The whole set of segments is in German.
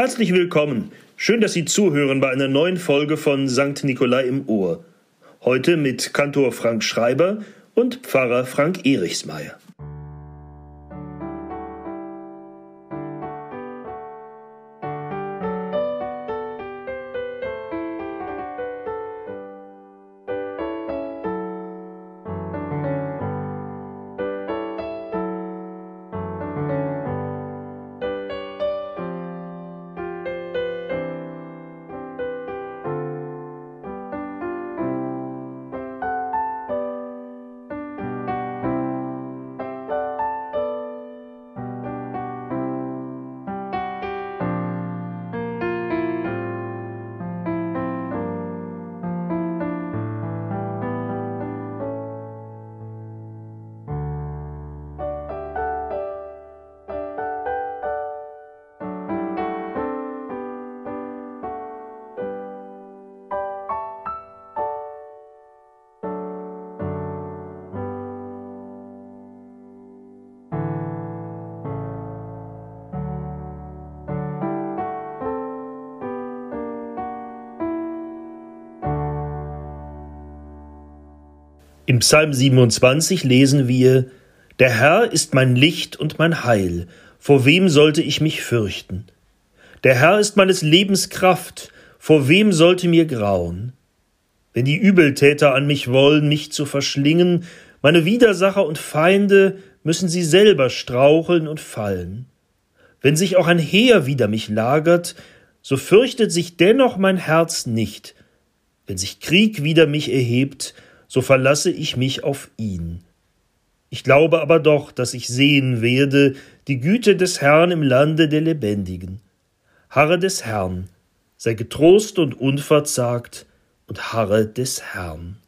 Herzlich willkommen. Schön, dass Sie zuhören bei einer neuen Folge von St. Nikolai im Ohr. Heute mit Kantor Frank Schreiber und Pfarrer Frank Erichsmeier. Im Psalm 27 lesen wir Der Herr ist mein Licht und mein Heil, vor wem sollte ich mich fürchten? Der Herr ist meines Lebens Kraft, vor wem sollte mir grauen? Wenn die Übeltäter an mich wollen, mich zu verschlingen, meine Widersacher und Feinde, müssen sie selber straucheln und fallen. Wenn sich auch ein Heer wider mich lagert, so fürchtet sich dennoch mein Herz nicht. Wenn sich Krieg wider mich erhebt, so verlasse ich mich auf ihn. Ich glaube aber doch, dass ich sehen werde die Güte des Herrn im Lande der Lebendigen. Harre des Herrn, sei getrost und unverzagt und harre des Herrn.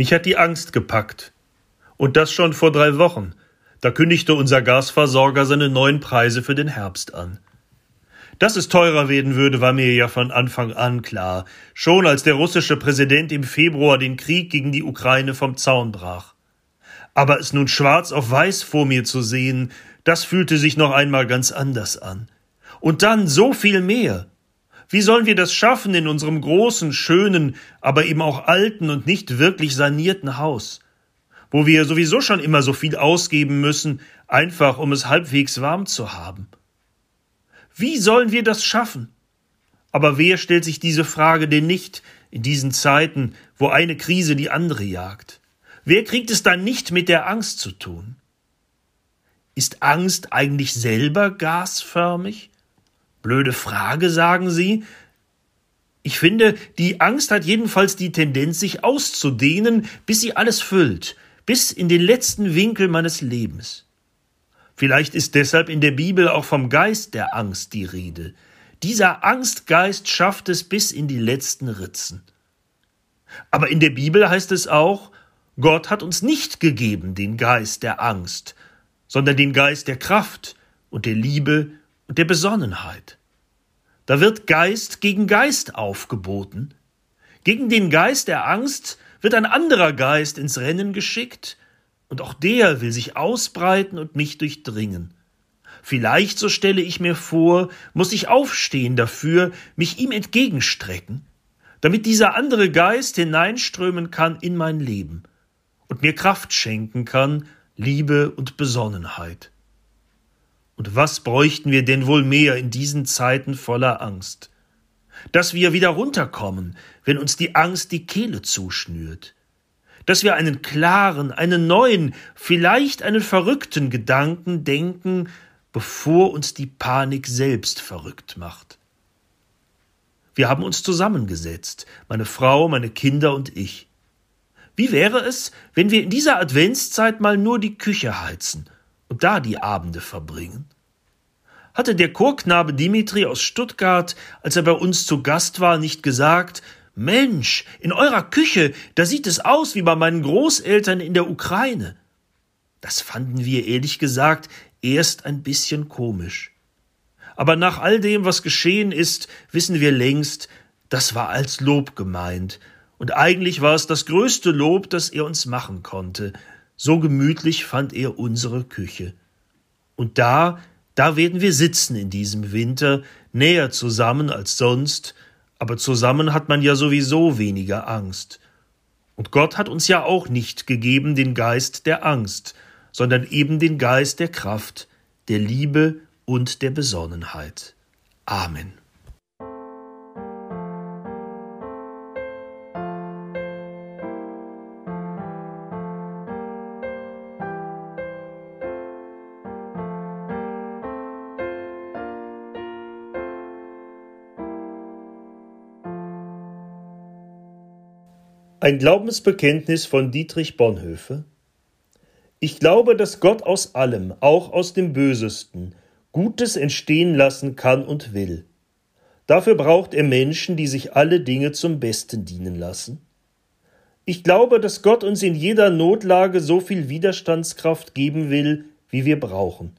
Mich hat die Angst gepackt. Und das schon vor drei Wochen. Da kündigte unser Gasversorger seine neuen Preise für den Herbst an. Dass es teurer werden würde, war mir ja von Anfang an klar, schon als der russische Präsident im Februar den Krieg gegen die Ukraine vom Zaun brach. Aber es nun schwarz auf weiß vor mir zu sehen, das fühlte sich noch einmal ganz anders an. Und dann so viel mehr. Wie sollen wir das schaffen in unserem großen, schönen, aber eben auch alten und nicht wirklich sanierten Haus, wo wir sowieso schon immer so viel ausgeben müssen, einfach um es halbwegs warm zu haben? Wie sollen wir das schaffen? Aber wer stellt sich diese Frage denn nicht in diesen Zeiten, wo eine Krise die andere jagt? Wer kriegt es dann nicht mit der Angst zu tun? Ist Angst eigentlich selber gasförmig? Blöde Frage, sagen Sie. Ich finde, die Angst hat jedenfalls die Tendenz, sich auszudehnen, bis sie alles füllt, bis in den letzten Winkel meines Lebens. Vielleicht ist deshalb in der Bibel auch vom Geist der Angst die Rede. Dieser Angstgeist schafft es bis in die letzten Ritzen. Aber in der Bibel heißt es auch, Gott hat uns nicht gegeben den Geist der Angst, sondern den Geist der Kraft und der Liebe und der Besonnenheit. Da wird Geist gegen Geist aufgeboten. Gegen den Geist der Angst wird ein anderer Geist ins Rennen geschickt, und auch der will sich ausbreiten und mich durchdringen. Vielleicht, so stelle ich mir vor, muss ich aufstehen dafür, mich ihm entgegenstrecken, damit dieser andere Geist hineinströmen kann in mein Leben und mir Kraft schenken kann, Liebe und Besonnenheit. Und was bräuchten wir denn wohl mehr in diesen Zeiten voller Angst? Dass wir wieder runterkommen, wenn uns die Angst die Kehle zuschnürt. Dass wir einen klaren, einen neuen, vielleicht einen verrückten Gedanken denken, bevor uns die Panik selbst verrückt macht. Wir haben uns zusammengesetzt, meine Frau, meine Kinder und ich. Wie wäre es, wenn wir in dieser Adventszeit mal nur die Küche heizen und da die Abende verbringen? Hatte der Chorknabe Dimitri aus Stuttgart, als er bei uns zu Gast war, nicht gesagt, Mensch, in eurer Küche, da sieht es aus wie bei meinen Großeltern in der Ukraine. Das fanden wir ehrlich gesagt erst ein bisschen komisch. Aber nach all dem, was geschehen ist, wissen wir längst, das war als Lob gemeint, und eigentlich war es das größte Lob, das er uns machen konnte. So gemütlich fand er unsere Küche. Und da, da werden wir sitzen in diesem Winter, näher zusammen als sonst, aber zusammen hat man ja sowieso weniger Angst. Und Gott hat uns ja auch nicht gegeben den Geist der Angst, sondern eben den Geist der Kraft, der Liebe und der Besonnenheit. Amen. Ein Glaubensbekenntnis von Dietrich Bonhoeffer ich glaube, dass Gott aus allem, auch aus dem Bösesten, Gutes entstehen lassen kann und will. Dafür braucht er Menschen, die sich alle Dinge zum Besten dienen lassen. Ich glaube, dass Gott uns in jeder Notlage so viel Widerstandskraft geben will, wie wir brauchen.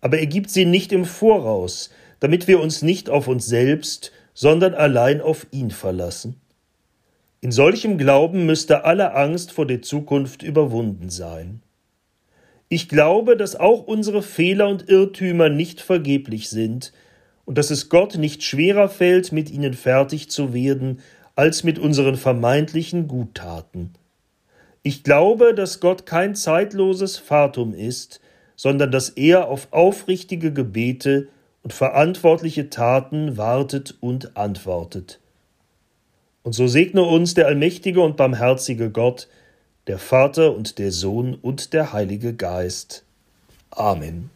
Aber er gibt sie nicht im Voraus, damit wir uns nicht auf uns selbst, sondern allein auf ihn verlassen. In solchem Glauben müsste alle Angst vor der Zukunft überwunden sein. Ich glaube, dass auch unsere Fehler und Irrtümer nicht vergeblich sind und dass es Gott nicht schwerer fällt, mit ihnen fertig zu werden, als mit unseren vermeintlichen Guttaten. Ich glaube, dass Gott kein zeitloses Fatum ist, sondern dass er auf aufrichtige Gebete und verantwortliche Taten wartet und antwortet. Und so segne uns der allmächtige und barmherzige Gott, der Vater und der Sohn und der Heilige Geist. Amen.